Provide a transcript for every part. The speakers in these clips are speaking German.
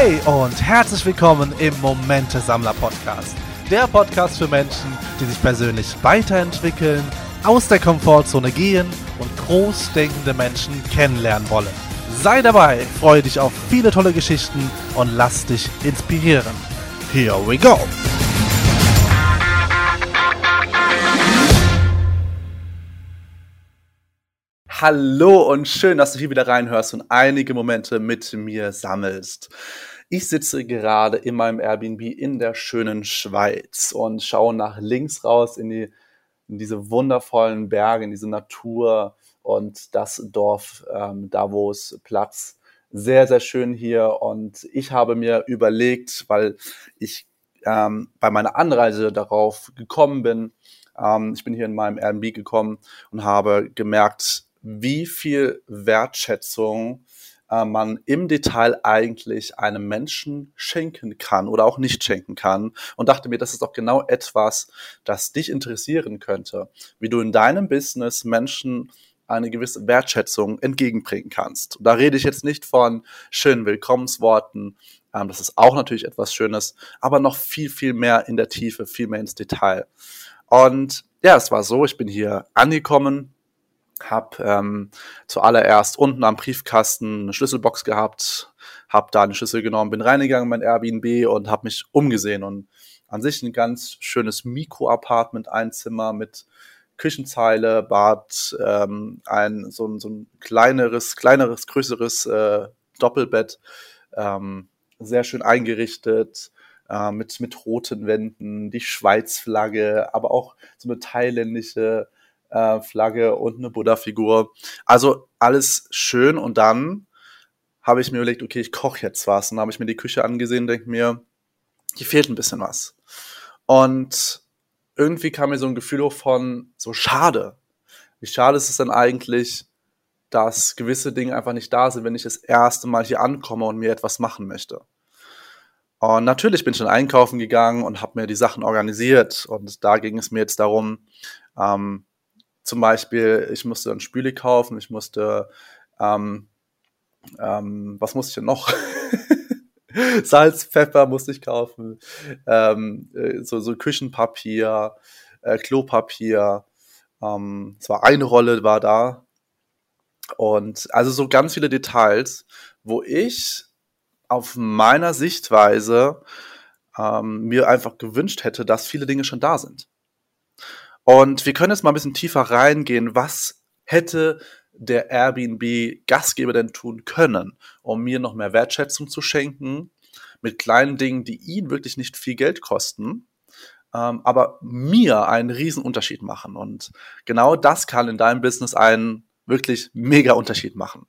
Hey und herzlich willkommen im Momente Sammler Podcast. Der Podcast für Menschen, die sich persönlich weiterentwickeln, aus der Komfortzone gehen und großdenkende Menschen kennenlernen wollen. Sei dabei, freue dich auf viele tolle Geschichten und lass dich inspirieren. Here we go! Hallo und schön, dass du hier wieder reinhörst und einige Momente mit mir sammelst. Ich sitze gerade in meinem Airbnb in der schönen Schweiz und schaue nach links raus in, die, in diese wundervollen Berge, in diese Natur und das Dorf ähm, Davos Platz. Sehr, sehr schön hier und ich habe mir überlegt, weil ich ähm, bei meiner Anreise darauf gekommen bin, ähm, ich bin hier in meinem Airbnb gekommen und habe gemerkt, wie viel Wertschätzung äh, man im Detail eigentlich einem Menschen schenken kann oder auch nicht schenken kann und dachte mir, das ist doch genau etwas, das dich interessieren könnte, wie du in deinem Business Menschen eine gewisse Wertschätzung entgegenbringen kannst. Da rede ich jetzt nicht von schönen Willkommensworten, ähm, das ist auch natürlich etwas Schönes, aber noch viel, viel mehr in der Tiefe, viel mehr ins Detail. Und ja, es war so, ich bin hier angekommen, habe ähm, zuallererst unten am Briefkasten eine Schlüsselbox gehabt, habe da eine Schlüssel genommen, bin reingegangen in mein Airbnb und habe mich umgesehen. Und an sich ein ganz schönes Mikro-Apartment, ein Zimmer mit Küchenzeile, Bad, ähm, ein so, ein so ein kleineres, kleineres, größeres äh, Doppelbett, ähm, sehr schön eingerichtet, äh, mit, mit roten Wänden, die Schweizflagge, aber auch so eine thailändische äh, Flagge und eine Buddha-Figur. Also alles schön und dann habe ich mir überlegt, okay, ich koche jetzt was. Und dann habe ich mir die Küche angesehen denke mir, hier fehlt ein bisschen was. Und irgendwie kam mir so ein Gefühl hoch von so schade. Wie schade ist es denn eigentlich, dass gewisse Dinge einfach nicht da sind, wenn ich das erste Mal hier ankomme und mir etwas machen möchte. Und natürlich bin ich dann einkaufen gegangen und habe mir die Sachen organisiert. Und da ging es mir jetzt darum, ähm, zum Beispiel, ich musste dann Spüle kaufen, ich musste, ähm, ähm, was musste ich denn noch? Salz, Pfeffer musste ich kaufen, ähm, äh, so, so Küchenpapier, äh, Klopapier, ähm, es war eine Rolle, war da. Und also so ganz viele Details, wo ich auf meiner Sichtweise ähm, mir einfach gewünscht hätte, dass viele Dinge schon da sind. Und wir können jetzt mal ein bisschen tiefer reingehen. Was hätte der Airbnb-Gastgeber denn tun können, um mir noch mehr Wertschätzung zu schenken, mit kleinen Dingen, die ihn wirklich nicht viel Geld kosten, ähm, aber mir einen riesen Unterschied machen. Und genau das kann in deinem Business einen wirklich mega Unterschied machen.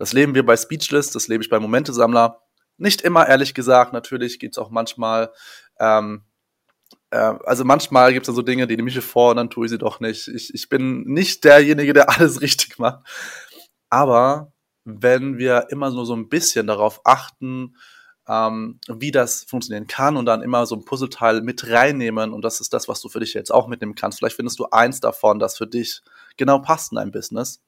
Das leben wir bei Speechless, das lebe ich bei Momente-Sammler. Nicht immer, ehrlich gesagt. Natürlich geht es auch manchmal ähm, äh, also manchmal gibt es so Dinge, die nehme ich vor und dann tue ich sie doch nicht. Ich, ich bin nicht derjenige, der alles richtig macht. Aber wenn wir immer nur so ein bisschen darauf achten, ähm, wie das funktionieren kann und dann immer so ein Puzzleteil mit reinnehmen und das ist das, was du für dich jetzt auch mitnehmen kannst. Vielleicht findest du eins davon, das für dich genau passt in dein Business.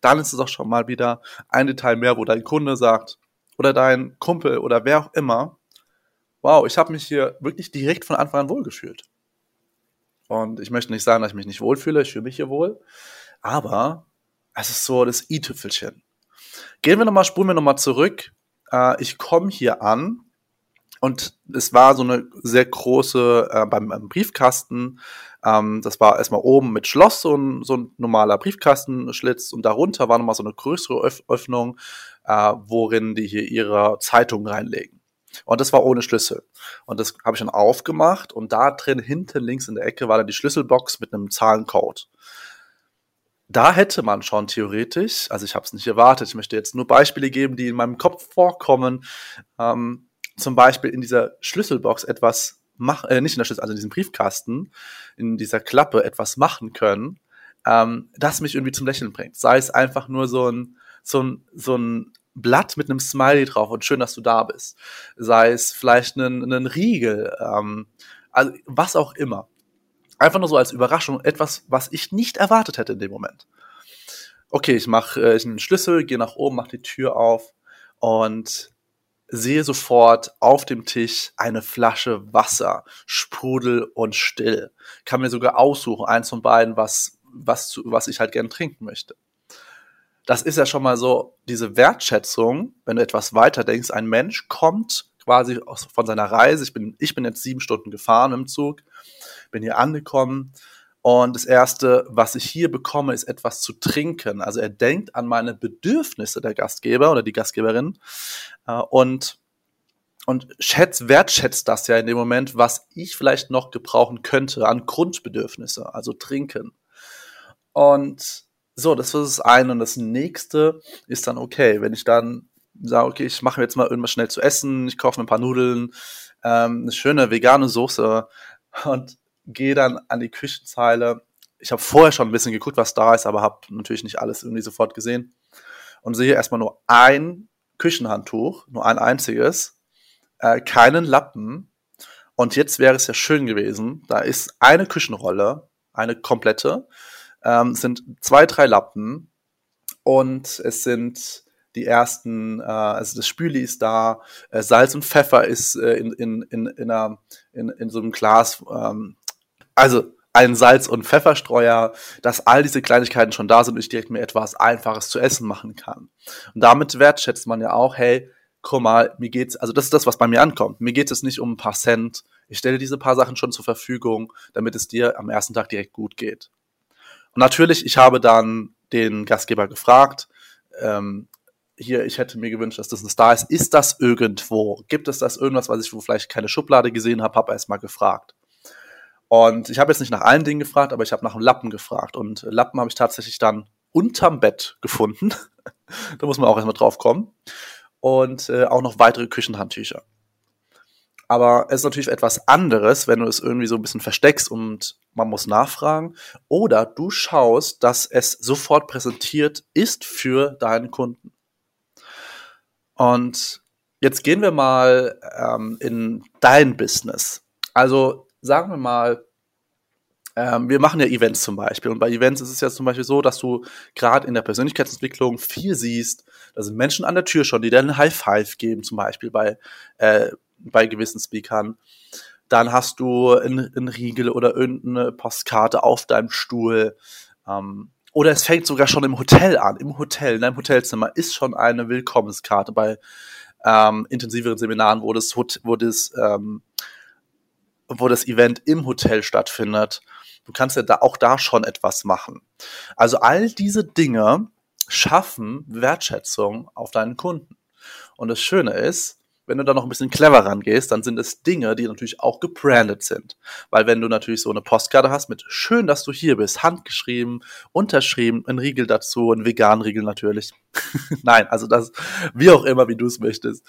Dann ist es auch schon mal wieder ein Detail mehr, wo dein Kunde sagt oder dein Kumpel oder wer auch immer, wow, ich habe mich hier wirklich direkt von Anfang an wohlgefühlt. Und ich möchte nicht sagen, dass ich mich nicht wohlfühle, ich fühle mich hier wohl. Aber es ist so das i-Tüpfelchen. Gehen wir nochmal, spulen wir nochmal zurück. Äh, ich komme hier an und es war so eine sehr große, äh, beim, beim, Briefkasten, ähm, das war erstmal oben mit Schloss, so ein, so ein normaler Briefkastenschlitz und darunter war nochmal so eine größere Öff Öffnung, äh, worin die hier ihre Zeitung reinlegen. Und das war ohne Schlüssel. Und das habe ich dann aufgemacht und da drin, hinten links in der Ecke, war dann die Schlüsselbox mit einem Zahlencode. Da hätte man schon theoretisch, also ich habe es nicht erwartet, ich möchte jetzt nur Beispiele geben, die in meinem Kopf vorkommen, ähm, zum Beispiel in dieser Schlüsselbox etwas machen, äh, nicht in der Schlüssel, also in diesem Briefkasten, in dieser Klappe etwas machen können, ähm, das mich irgendwie zum Lächeln bringt. Sei es einfach nur so ein, so ein, so ein Blatt mit einem Smiley drauf und schön, dass du da bist. Sei es vielleicht ein, ein Riegel, ähm, also was auch immer. Einfach nur so als Überraschung, etwas, was ich nicht erwartet hätte in dem Moment. Okay, ich mache äh, einen Schlüssel, gehe nach oben, mache die Tür auf und sehe sofort auf dem Tisch eine Flasche Wasser, Sprudel und still. Kann mir sogar aussuchen, eins von beiden, was, was, was ich halt gern trinken möchte. Das ist ja schon mal so diese Wertschätzung, wenn du etwas weiter denkst. Ein Mensch kommt quasi von seiner Reise. Ich bin, ich bin jetzt sieben Stunden gefahren im Zug, bin hier angekommen und das erste, was ich hier bekomme, ist etwas zu trinken. Also er denkt an meine Bedürfnisse, der Gastgeber oder die Gastgeberin, äh, und, und schätzt, wertschätzt das ja in dem Moment, was ich vielleicht noch gebrauchen könnte an Grundbedürfnisse, also trinken. Und so, das ist das eine. Und das nächste ist dann okay, wenn ich dann sage, okay, ich mache mir jetzt mal irgendwas schnell zu essen, ich kaufe mir ein paar Nudeln, ähm, eine schöne vegane Soße und gehe dann an die Küchenzeile. Ich habe vorher schon ein bisschen geguckt, was da ist, aber habe natürlich nicht alles irgendwie sofort gesehen. Und sehe erstmal nur ein Küchenhandtuch, nur ein einziges, äh, keinen Lappen. Und jetzt wäre es ja schön gewesen, da ist eine Küchenrolle, eine komplette, ähm, sind zwei, drei Lappen und es sind die ersten, äh, also das Spüli ist da, äh, Salz und Pfeffer ist äh, in, in, in, in, einer, in, in so einem Glas ähm, also ein Salz- und Pfefferstreuer, dass all diese Kleinigkeiten schon da sind und ich direkt mir etwas Einfaches zu essen machen kann. Und damit wertschätzt man ja auch, hey, guck mal, mir geht's, also das ist das, was bei mir ankommt. Mir geht es nicht um ein paar Cent. Ich stelle diese paar Sachen schon zur Verfügung, damit es dir am ersten Tag direkt gut geht. Und natürlich, ich habe dann den Gastgeber gefragt, ähm, hier, ich hätte mir gewünscht, dass das ein Star ist. Ist das irgendwo? Gibt es das irgendwas, was ich wo vielleicht keine Schublade gesehen habe? Habe erst mal gefragt. Und ich habe jetzt nicht nach allen Dingen gefragt, aber ich habe nach einem Lappen gefragt. Und Lappen habe ich tatsächlich dann unterm Bett gefunden. da muss man auch erstmal drauf kommen. Und äh, auch noch weitere Küchenhandtücher. Aber es ist natürlich etwas anderes, wenn du es irgendwie so ein bisschen versteckst und man muss nachfragen. Oder du schaust, dass es sofort präsentiert ist für deinen Kunden. Und jetzt gehen wir mal ähm, in dein Business. Also sagen wir mal, ähm, wir machen ja Events zum Beispiel. Und bei Events ist es ja zum Beispiel so, dass du gerade in der Persönlichkeitsentwicklung viel siehst. Da sind Menschen an der Tür schon, die dir einen High Five geben, zum Beispiel bei, äh, bei gewissen Speakern. Dann hast du einen Riegel oder irgendeine Postkarte auf deinem Stuhl. Ähm, oder es fängt sogar schon im Hotel an. Im Hotel, in deinem Hotelzimmer ist schon eine Willkommenskarte bei ähm, intensiveren Seminaren, wo das, wo das ähm, wo das Event im Hotel stattfindet. Du kannst ja da auch da schon etwas machen. Also all diese Dinge schaffen Wertschätzung auf deinen Kunden. Und das Schöne ist, wenn du da noch ein bisschen clever rangehst, dann sind es Dinge, die natürlich auch gebrandet sind. Weil wenn du natürlich so eine Postkarte hast mit schön, dass du hier bist, handgeschrieben, unterschrieben, ein Riegel dazu, ein veganen Riegel natürlich. Nein, also das, wie auch immer, wie du es möchtest.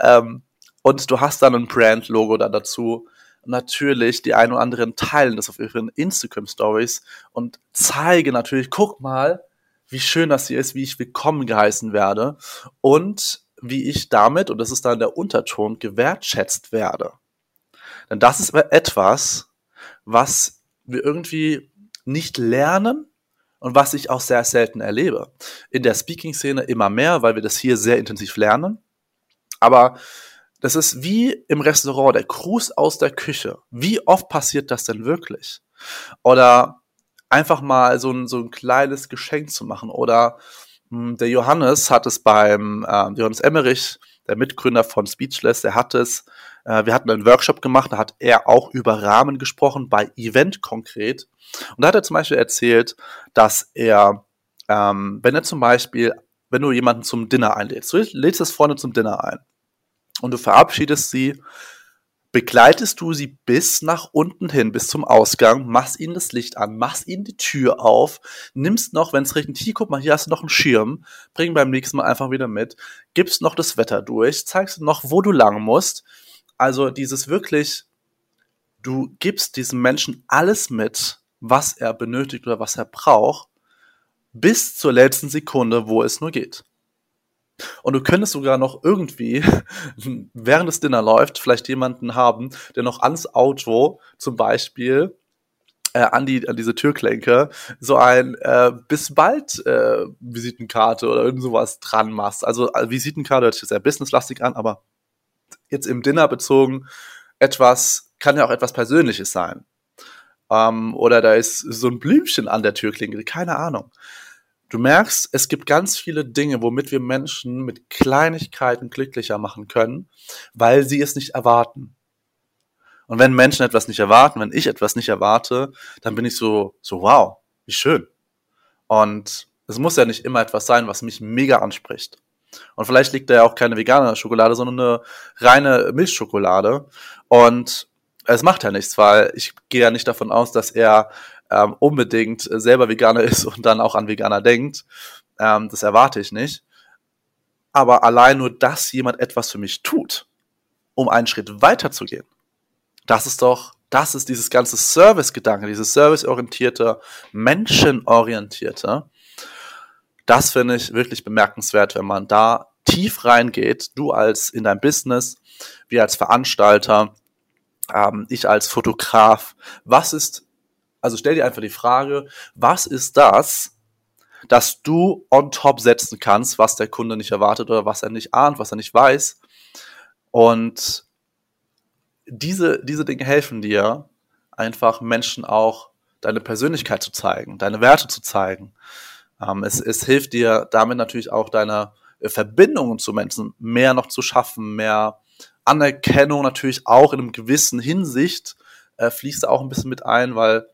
Ähm, und du hast dann ein Brand-Logo da dazu natürlich die ein oder anderen teilen das auf ihren Instagram Stories und zeige natürlich, guck mal, wie schön das hier ist, wie ich willkommen geheißen werde und wie ich damit, und das ist dann der Unterton, gewertschätzt werde. Denn das ist etwas, was wir irgendwie nicht lernen und was ich auch sehr selten erlebe. In der Speaking-Szene immer mehr, weil wir das hier sehr intensiv lernen. Aber das ist wie im Restaurant, der Gruß aus der Küche. Wie oft passiert das denn wirklich? Oder einfach mal so ein, so ein kleines Geschenk zu machen. Oder der Johannes hat es beim äh, Johannes Emmerich, der Mitgründer von Speechless, der hat es, äh, wir hatten einen Workshop gemacht, da hat er auch über Rahmen gesprochen, bei Event konkret. Und da hat er zum Beispiel erzählt, dass er, ähm, wenn er zum Beispiel, wenn du jemanden zum Dinner einlädst, du lädst das Freunde zum Dinner ein und du verabschiedest sie, begleitest du sie bis nach unten hin, bis zum Ausgang, machst ihnen das Licht an, machst ihnen die Tür auf, nimmst noch, wenn es regnet, hier, guck mal, hier hast du noch einen Schirm, bring beim nächsten Mal einfach wieder mit, gibst noch das Wetter durch, zeigst noch, wo du lang musst. Also dieses wirklich, du gibst diesem Menschen alles mit, was er benötigt oder was er braucht, bis zur letzten Sekunde, wo es nur geht. Und du könntest sogar noch irgendwie, während das Dinner läuft, vielleicht jemanden haben, der noch ans Auto zum Beispiel äh, an, die, an diese Türklenke so ein äh, bis bald äh, Visitenkarte oder irgend sowas dran machst. Also äh, Visitenkarte hört sich sehr businesslastig an, aber jetzt im Dinner bezogen etwas, kann ja auch etwas Persönliches sein. Ähm, oder da ist so ein Blümchen an der Türklinge, keine Ahnung. Du merkst, es gibt ganz viele Dinge, womit wir Menschen mit Kleinigkeiten glücklicher machen können, weil sie es nicht erwarten. Und wenn Menschen etwas nicht erwarten, wenn ich etwas nicht erwarte, dann bin ich so, so wow, wie schön. Und es muss ja nicht immer etwas sein, was mich mega anspricht. Und vielleicht liegt da ja auch keine vegane Schokolade, sondern eine reine Milchschokolade. Und es macht ja nichts, weil ich gehe ja nicht davon aus, dass er ähm, unbedingt selber Veganer ist und dann auch an Veganer denkt. Ähm, das erwarte ich nicht. Aber allein nur, dass jemand etwas für mich tut, um einen Schritt weiter zu gehen, das ist doch, das ist dieses ganze Service-Gedanke, dieses serviceorientierte, menschenorientierte. Das finde ich wirklich bemerkenswert, wenn man da tief reingeht, du als in dein Business, wir als Veranstalter, ähm, ich als Fotograf. Was ist, also stell dir einfach die Frage, was ist das, dass du on top setzen kannst, was der Kunde nicht erwartet oder was er nicht ahnt, was er nicht weiß. Und diese, diese Dinge helfen dir, einfach Menschen auch deine Persönlichkeit zu zeigen, deine Werte zu zeigen. Ähm, es, es hilft dir damit natürlich auch deine Verbindungen zu Menschen mehr noch zu schaffen, mehr Anerkennung natürlich auch in einem gewissen Hinsicht äh, fließt da auch ein bisschen mit ein, weil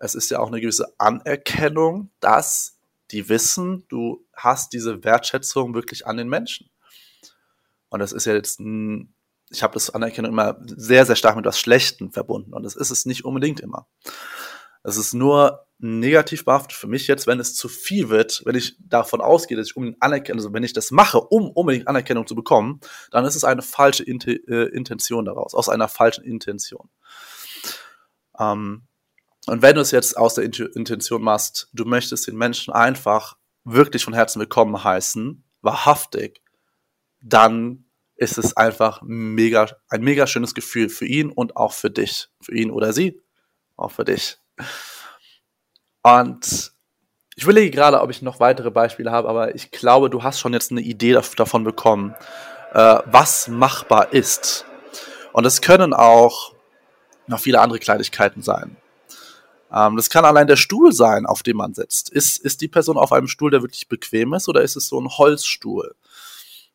es ist ja auch eine gewisse Anerkennung, dass die wissen, du hast diese Wertschätzung wirklich an den Menschen. Und das ist ja jetzt ich habe das Anerkennung immer sehr, sehr stark mit was Schlechten verbunden. Und das ist es nicht unbedingt immer. Es ist nur negativ behaftet für mich jetzt, wenn es zu viel wird, wenn ich davon ausgehe, dass ich um Anerkennung, also wenn ich das mache, um unbedingt Anerkennung zu bekommen, dann ist es eine falsche Int äh, Intention daraus, aus einer falschen Intention. Ähm, und wenn du es jetzt aus der Intention machst, du möchtest den Menschen einfach wirklich von Herzen willkommen heißen, wahrhaftig, dann ist es einfach mega, ein mega schönes Gefühl für ihn und auch für dich. Für ihn oder sie, auch für dich. Und ich überlege gerade, ob ich noch weitere Beispiele habe, aber ich glaube, du hast schon jetzt eine Idee davon bekommen, äh, was machbar ist. Und es können auch noch viele andere Kleinigkeiten sein. Ähm, das kann allein der Stuhl sein, auf dem man sitzt. Ist, ist die Person auf einem Stuhl, der wirklich bequem ist, oder ist es so ein Holzstuhl?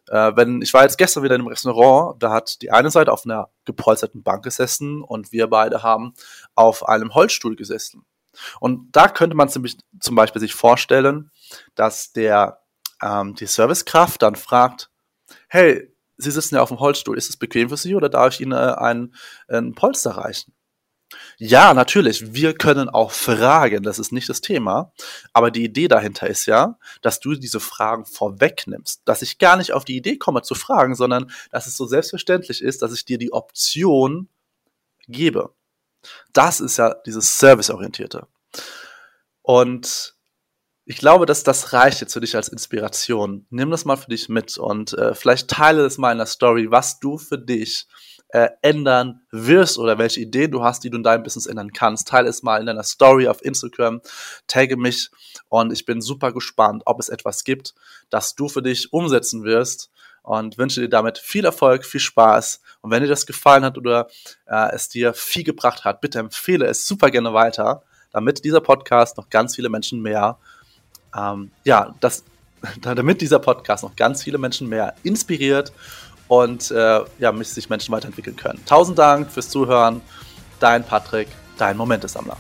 Äh, wenn, ich war jetzt gestern wieder in einem Restaurant, da hat die eine Seite auf einer gepolsterten Bank gesessen und wir beide haben auf einem Holzstuhl gesessen. Und da könnte man ziemlich, zum Beispiel sich vorstellen, dass der ähm, die Servicekraft dann fragt, hey, Sie sitzen ja auf dem Holzstuhl, ist es bequem für Sie oder darf ich Ihnen äh, ein, ein Polster reichen? Ja, natürlich, wir können auch fragen, das ist nicht das Thema. Aber die Idee dahinter ist ja, dass du diese Fragen vorwegnimmst. Dass ich gar nicht auf die Idee komme zu fragen, sondern dass es so selbstverständlich ist, dass ich dir die Option gebe. Das ist ja dieses Serviceorientierte. Und ich glaube, dass das reicht jetzt für dich als Inspiration. Nimm das mal für dich mit und äh, vielleicht teile es mal in der Story, was du für dich äh, ändern wirst oder welche Ideen du hast, die du in deinem Business ändern kannst. Teile es mal in deiner Story auf Instagram, tagge mich und ich bin super gespannt, ob es etwas gibt, das du für dich umsetzen wirst und wünsche dir damit viel Erfolg, viel Spaß. Und wenn dir das gefallen hat oder äh, es dir viel gebracht hat, bitte empfehle es super gerne weiter, damit dieser Podcast noch ganz viele Menschen mehr, ähm, ja, das, damit dieser Podcast noch ganz viele Menschen mehr inspiriert und äh, ja, sich Menschen weiterentwickeln können. Tausend Dank fürs Zuhören. Dein Patrick, dein Momentesammler.